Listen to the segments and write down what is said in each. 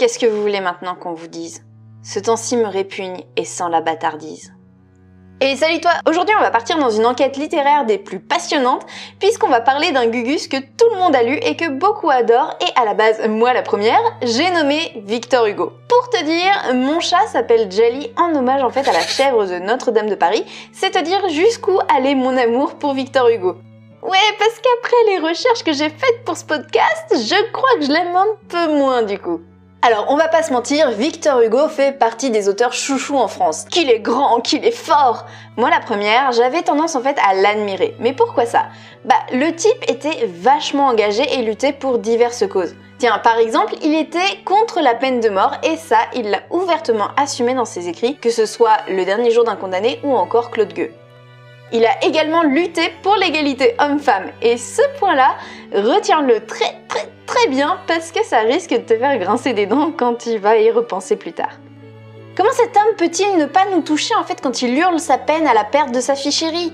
Qu'est-ce que vous voulez maintenant qu'on vous dise? Ce temps-ci me répugne et sans la bâtardise. Et salut toi Aujourd'hui on va partir dans une enquête littéraire des plus passionnantes puisqu'on va parler d'un Gugus que tout le monde a lu et que beaucoup adorent et à la base, moi la première, j'ai nommé Victor Hugo. Pour te dire, mon chat s'appelle Jelly en hommage en fait à la chèvre de Notre-Dame de Paris, c'est-à-dire jusqu'où allait mon amour pour Victor Hugo. Ouais, parce qu'après les recherches que j'ai faites pour ce podcast, je crois que je l'aime un peu moins du coup. Alors, on va pas se mentir, Victor Hugo fait partie des auteurs chouchous en France. Qu'il est grand, qu'il est fort Moi, la première, j'avais tendance en fait à l'admirer. Mais pourquoi ça? Bah, le type était vachement engagé et luttait pour diverses causes. Tiens, par exemple, il était contre la peine de mort et ça, il l'a ouvertement assumé dans ses écrits, que ce soit Le dernier jour d'un condamné ou encore Claude Gueux. Il a également lutté pour l'égalité homme-femme et ce point-là, retiens-le très très très bien parce que ça risque de te faire grincer des dents quand tu vas y repenser plus tard. Comment cet homme peut-il ne pas nous toucher en fait quand il hurle sa peine à la perte de sa fille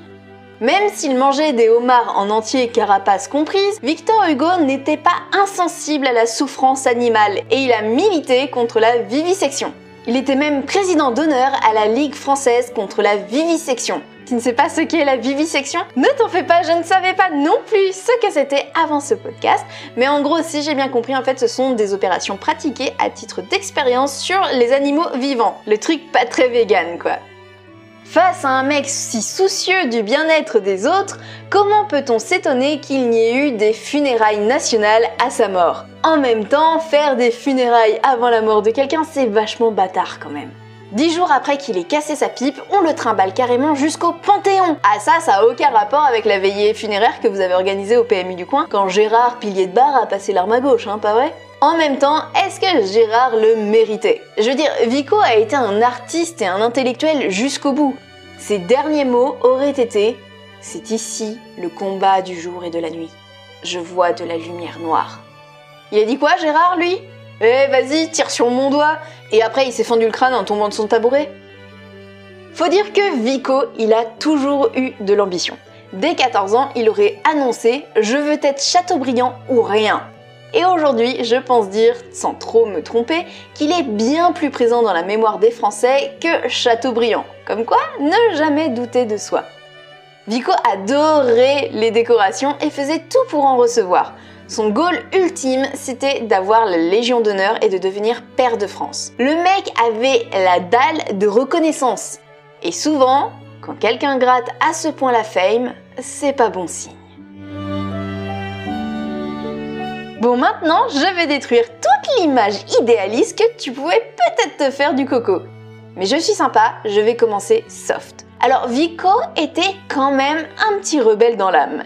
Même s'il mangeait des homards en entier, carapace comprise, Victor Hugo n'était pas insensible à la souffrance animale et il a milité contre la vivisection. Il était même président d'honneur à la Ligue française contre la vivisection. Tu ne sais pas ce qu'est la vivisection? Ne t'en fais pas, je ne savais pas non plus ce que c'était avant ce podcast. Mais en gros, si j'ai bien compris, en fait, ce sont des opérations pratiquées à titre d'expérience sur les animaux vivants. Le truc pas très vegan, quoi. Face à un mec si soucieux du bien-être des autres, comment peut-on s'étonner qu'il n'y ait eu des funérailles nationales à sa mort? En même temps, faire des funérailles avant la mort de quelqu'un, c'est vachement bâtard quand même. Dix jours après qu'il ait cassé sa pipe, on le trimballe carrément jusqu'au Panthéon. Ah ça, ça a aucun rapport avec la veillée funéraire que vous avez organisée au PMU du coin quand Gérard, pilier de bar, a passé l'arme à gauche, hein, pas vrai? En même temps, est-ce que Gérard le méritait? Je veux dire, Vico a été un artiste et un intellectuel jusqu'au bout. Ses derniers mots auraient été C'est ici le combat du jour et de la nuit. Je vois de la lumière noire. Il a dit quoi, Gérard, lui? Eh, vas-y, tire sur mon doigt Et après, il s'est fendu le crâne en tombant de son tabouret Faut dire que Vico, il a toujours eu de l'ambition. Dès 14 ans, il aurait annoncé Je veux être Chateaubriand ou rien. Et aujourd'hui, je pense dire, sans trop me tromper, qu'il est bien plus présent dans la mémoire des Français que Chateaubriand. Comme quoi, ne jamais douter de soi. Vico adorait les décorations et faisait tout pour en recevoir. Son goal ultime, c'était d'avoir la Légion d'honneur et de devenir père de France. Le mec avait la dalle de reconnaissance. Et souvent, quand quelqu'un gratte à ce point la fame, c'est pas bon signe. Bon, maintenant, je vais détruire toute l'image idéaliste que tu pouvais peut-être te faire du coco. Mais je suis sympa, je vais commencer soft. Alors, Vico était quand même un petit rebelle dans l'âme.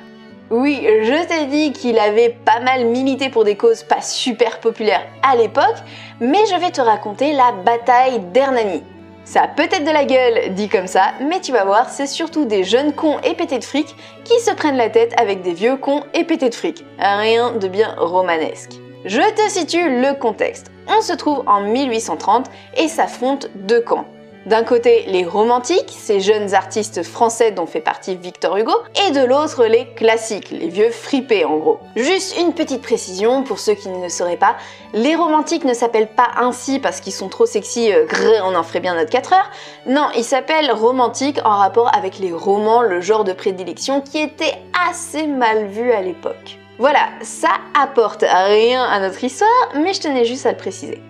Oui, je t'ai dit qu'il avait pas mal milité pour des causes pas super populaires à l'époque, mais je vais te raconter la bataille d'Hernani. Ça a peut-être de la gueule dit comme ça, mais tu vas voir, c'est surtout des jeunes cons et pétés de fric qui se prennent la tête avec des vieux cons et pétés de fric. Rien de bien romanesque. Je te situe le contexte. On se trouve en 1830 et s'affrontent deux camps. D'un côté, les romantiques, ces jeunes artistes français dont fait partie Victor Hugo, et de l'autre, les classiques, les vieux fripés en gros. Juste une petite précision pour ceux qui ne le sauraient pas, les romantiques ne s'appellent pas ainsi parce qu'ils sont trop sexy, euh, on en ferait bien notre 4 heures. Non, ils s'appellent romantiques en rapport avec les romans, le genre de prédilection qui était assez mal vu à l'époque. Voilà, ça apporte rien à notre histoire, mais je tenais juste à le préciser.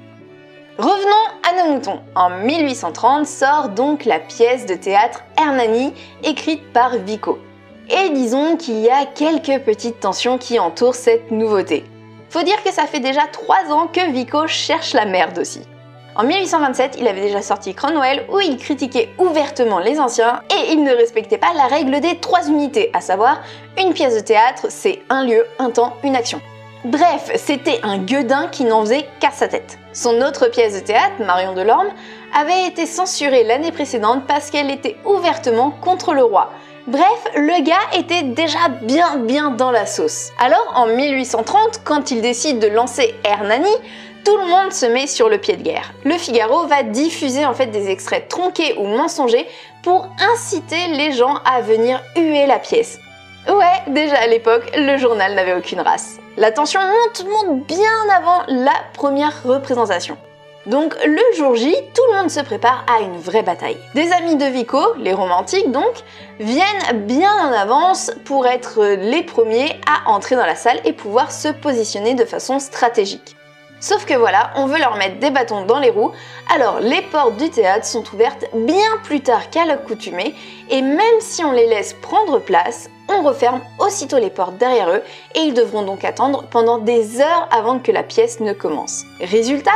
Revenons à nos moutons. En 1830 sort donc la pièce de théâtre Hernani, écrite par Vico. Et disons qu'il y a quelques petites tensions qui entourent cette nouveauté. Faut dire que ça fait déjà 3 ans que Vico cherche la merde aussi. En 1827, il avait déjà sorti Cromwell où il critiquait ouvertement les anciens et il ne respectait pas la règle des trois unités, à savoir une pièce de théâtre, c'est un lieu, un temps, une action. Bref, c'était un gueudin qui n'en faisait qu'à sa tête. Son autre pièce de théâtre, Marion Delorme, avait été censurée l'année précédente parce qu'elle était ouvertement contre le roi. Bref, le gars était déjà bien bien dans la sauce. Alors en 1830, quand il décide de lancer Hernani, tout le monde se met sur le pied de guerre. Le Figaro va diffuser en fait des extraits tronqués ou mensongers pour inciter les gens à venir huer la pièce. Ouais, déjà à l'époque, le journal n'avait aucune race. La tension monte, monte bien avant la première représentation. Donc le jour J, tout le monde se prépare à une vraie bataille. Des amis de Vico, les romantiques donc, viennent bien en avance pour être les premiers à entrer dans la salle et pouvoir se positionner de façon stratégique. Sauf que voilà, on veut leur mettre des bâtons dans les roues, alors les portes du théâtre sont ouvertes bien plus tard qu'à l'accoutumée, et même si on les laisse prendre place, on referme aussitôt les portes derrière eux, et ils devront donc attendre pendant des heures avant que la pièce ne commence. Résultat?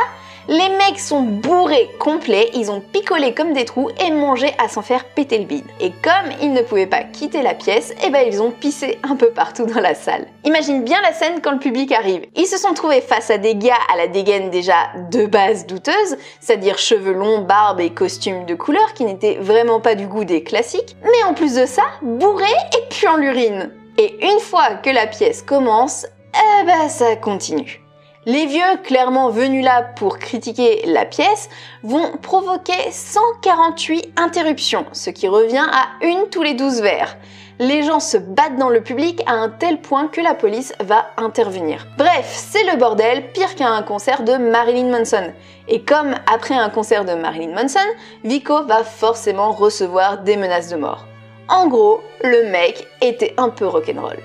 Les mecs sont bourrés complets, ils ont picolé comme des trous et mangé à s'en faire péter le bide. Et comme ils ne pouvaient pas quitter la pièce, eh ben ils ont pissé un peu partout dans la salle. Imagine bien la scène quand le public arrive. Ils se sont trouvés face à des gars à la dégaine déjà de base douteuse, c'est-à-dire cheveux longs, barbe et costumes de couleur qui n'étaient vraiment pas du goût des classiques, mais en plus de ça, bourrés et puant l'urine. Et une fois que la pièce commence, eh ben ça continue. Les vieux, clairement venus là pour critiquer la pièce, vont provoquer 148 interruptions, ce qui revient à une tous les 12 vers. Les gens se battent dans le public à un tel point que la police va intervenir. Bref, c'est le bordel, pire qu'à un concert de Marilyn Manson. Et comme après un concert de Marilyn Manson, Vico va forcément recevoir des menaces de mort. En gros, le mec était un peu rock'n'roll.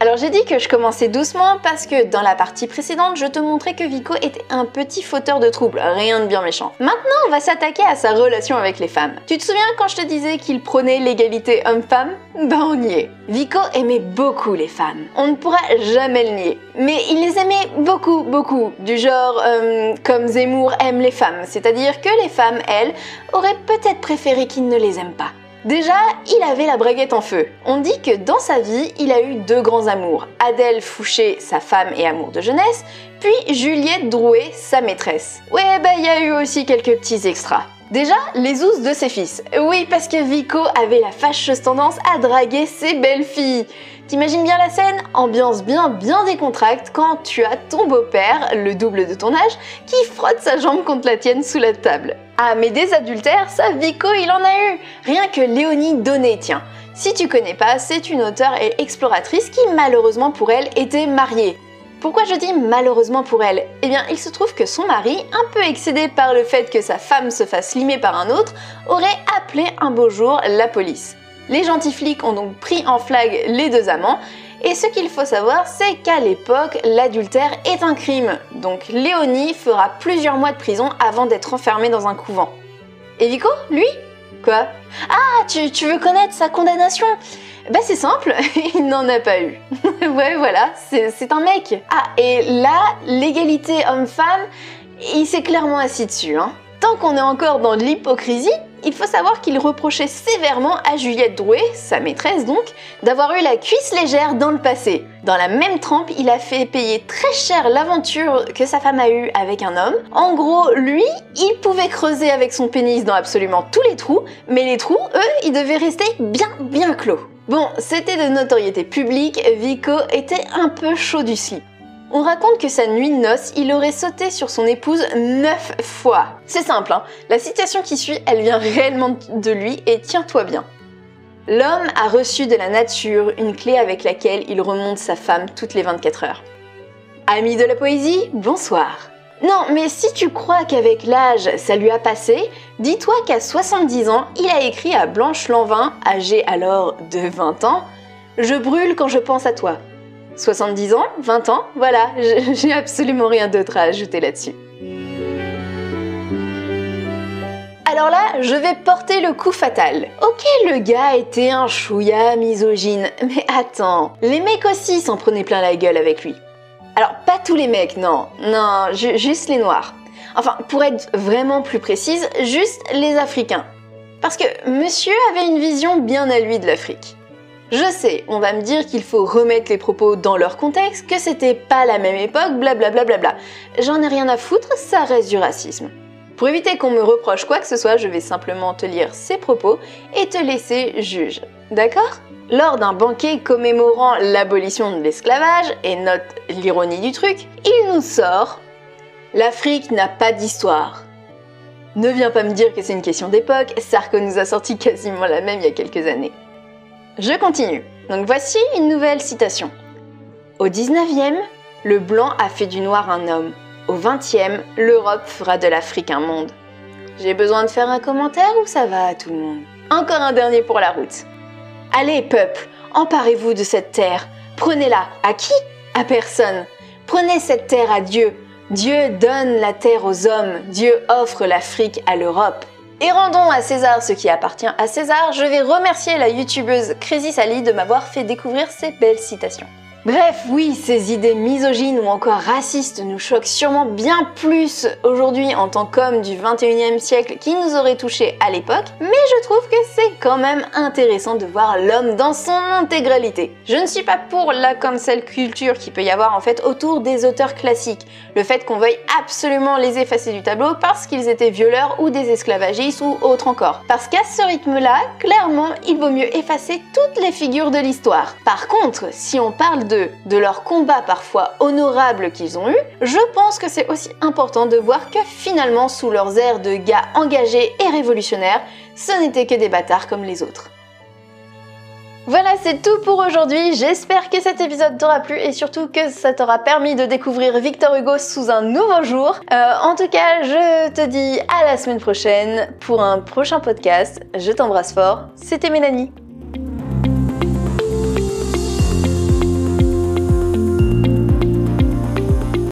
Alors j'ai dit que je commençais doucement parce que dans la partie précédente, je te montrais que Vico était un petit fauteur de troubles, rien de bien méchant. Maintenant, on va s'attaquer à sa relation avec les femmes. Tu te souviens quand je te disais qu'il prônait l'égalité homme-femme? Ben on y est. Vico aimait beaucoup les femmes. On ne pourra jamais le nier. Mais il les aimait beaucoup, beaucoup. Du genre euh, comme Zemmour aime les femmes. C'est-à-dire que les femmes, elles, auraient peut-être préféré qu'il ne les aime pas. Déjà, il avait la braguette en feu. On dit que dans sa vie, il a eu deux grands amours. Adèle Fouché, sa femme et amour de jeunesse, puis Juliette Drouet, sa maîtresse. Ouais, bah il y a eu aussi quelques petits extras. Déjà, les ousses de ses fils. Oui, parce que Vico avait la fâcheuse tendance à draguer ses belles filles. T'imagines bien la scène? Ambiance bien bien décontracte quand tu as ton beau-père, le double de ton âge, qui frotte sa jambe contre la tienne sous la table. Ah mais des adultères, ça Vico il en a eu Rien que Léonie Donné, tiens. Si tu connais pas, c'est une auteure et exploratrice qui malheureusement pour elle était mariée. Pourquoi je dis malheureusement pour elle? Eh bien, il se trouve que son mari, un peu excédé par le fait que sa femme se fasse limer par un autre, aurait appelé un beau jour la police. Les gentils flics ont donc pris en flag les deux amants, et ce qu'il faut savoir, c'est qu'à l'époque, l'adultère est un crime. Donc Léonie fera plusieurs mois de prison avant d'être enfermée dans un couvent. Et lui? Quoi? Ah, tu, tu, veux connaître sa condamnation? Bah c'est simple, il n'en a pas eu. ouais voilà, c'est un mec. Ah, et là, l'égalité homme-femme, il s'est clairement assis dessus. Hein. Tant qu'on est encore dans l'hypocrisie, il faut savoir qu'il reprochait sévèrement à Juliette Drouet, sa maîtresse donc, d'avoir eu la cuisse légère dans le passé. Dans la même trempe, il a fait payer très cher l'aventure que sa femme a eue avec un homme. En gros, lui, il pouvait creuser avec son pénis dans absolument tous les trous, mais les trous, eux, ils devaient rester bien bien clos. Bon, c'était de notoriété publique, Vico était un peu chaud du slip. On raconte que sa nuit de noces, il aurait sauté sur son épouse neuf fois. C'est simple, hein la citation qui suit, elle vient réellement de lui et tiens-toi bien. L'homme a reçu de la nature une clé avec laquelle il remonte sa femme toutes les 24 heures. Ami de la poésie, bonsoir. Non, mais si tu crois qu'avec l'âge ça lui a passé, dis-toi qu'à 70 ans, il a écrit à Blanche Lanvin, âgée alors de 20 ans, Je brûle quand je pense à toi. 70 ans 20 ans Voilà, j'ai absolument rien d'autre à ajouter là-dessus. Alors là, je vais porter le coup fatal. Ok, le gars était un chouïa misogyne, mais attends, les mecs aussi s'en prenaient plein la gueule avec lui. Alors, pas tous les mecs, non, non, juste les noirs. Enfin, pour être vraiment plus précise, juste les Africains. Parce que monsieur avait une vision bien à lui de l'Afrique. Je sais, on va me dire qu'il faut remettre les propos dans leur contexte, que c'était pas la même époque, blablabla. Bla bla bla. J'en ai rien à foutre, ça reste du racisme. Pour éviter qu'on me reproche quoi que ce soit, je vais simplement te lire ces propos et te laisser juge. D'accord? Lors d'un banquet commémorant l'abolition de l'esclavage, et note l'ironie du truc, il nous sort L'Afrique n'a pas d'histoire. Ne viens pas me dire que c'est une question d'époque, Sarko nous a sorti quasiment la même il y a quelques années. Je continue. Donc voici une nouvelle citation. Au 19e, le blanc a fait du noir un homme. Au 20e, l'Europe fera de l'Afrique un monde. J'ai besoin de faire un commentaire ou ça va à tout le monde? Encore un dernier pour la route. Allez, peuple, emparez-vous de cette terre. Prenez-la. À qui? À personne. Prenez cette terre à Dieu. Dieu donne la terre aux hommes. Dieu offre l'Afrique à l'Europe. Et rendons à César ce qui appartient à César. Je vais remercier la youtubeuse Crazy Sally de m'avoir fait découvrir ces belles citations. Bref, oui, ces idées misogynes ou encore racistes nous choquent sûrement bien plus aujourd'hui en tant qu'hommes du 21e siècle qui nous auraient touchés à l'époque, mais je trouve que c'est quand même intéressant de voir l'homme dans son intégralité. Je ne suis pas pour la cancel culture qui peut y avoir en fait autour des auteurs classiques, le fait qu'on veuille absolument les effacer du tableau parce qu'ils étaient violeurs ou des esclavagistes ou autre encore. Parce qu'à ce rythme-là, clairement, il vaut mieux effacer toutes les figures de l'histoire. Par contre, si on parle de, leurs combats parfois honorables qu'ils ont eus, je pense que c'est aussi important de voir que finalement, sous leurs airs de gars engagés et révolutionnaires, ce n'étaient que des bâtards comme les autres. Voilà, c'est tout pour aujourd'hui. J'espère que cet épisode t'aura plu et surtout que ça t'aura permis de découvrir Victor Hugo sous un nouveau jour. Euh, en tout cas, je te dis à la semaine prochaine pour un prochain podcast. Je t'embrasse fort. C'était Mélanie.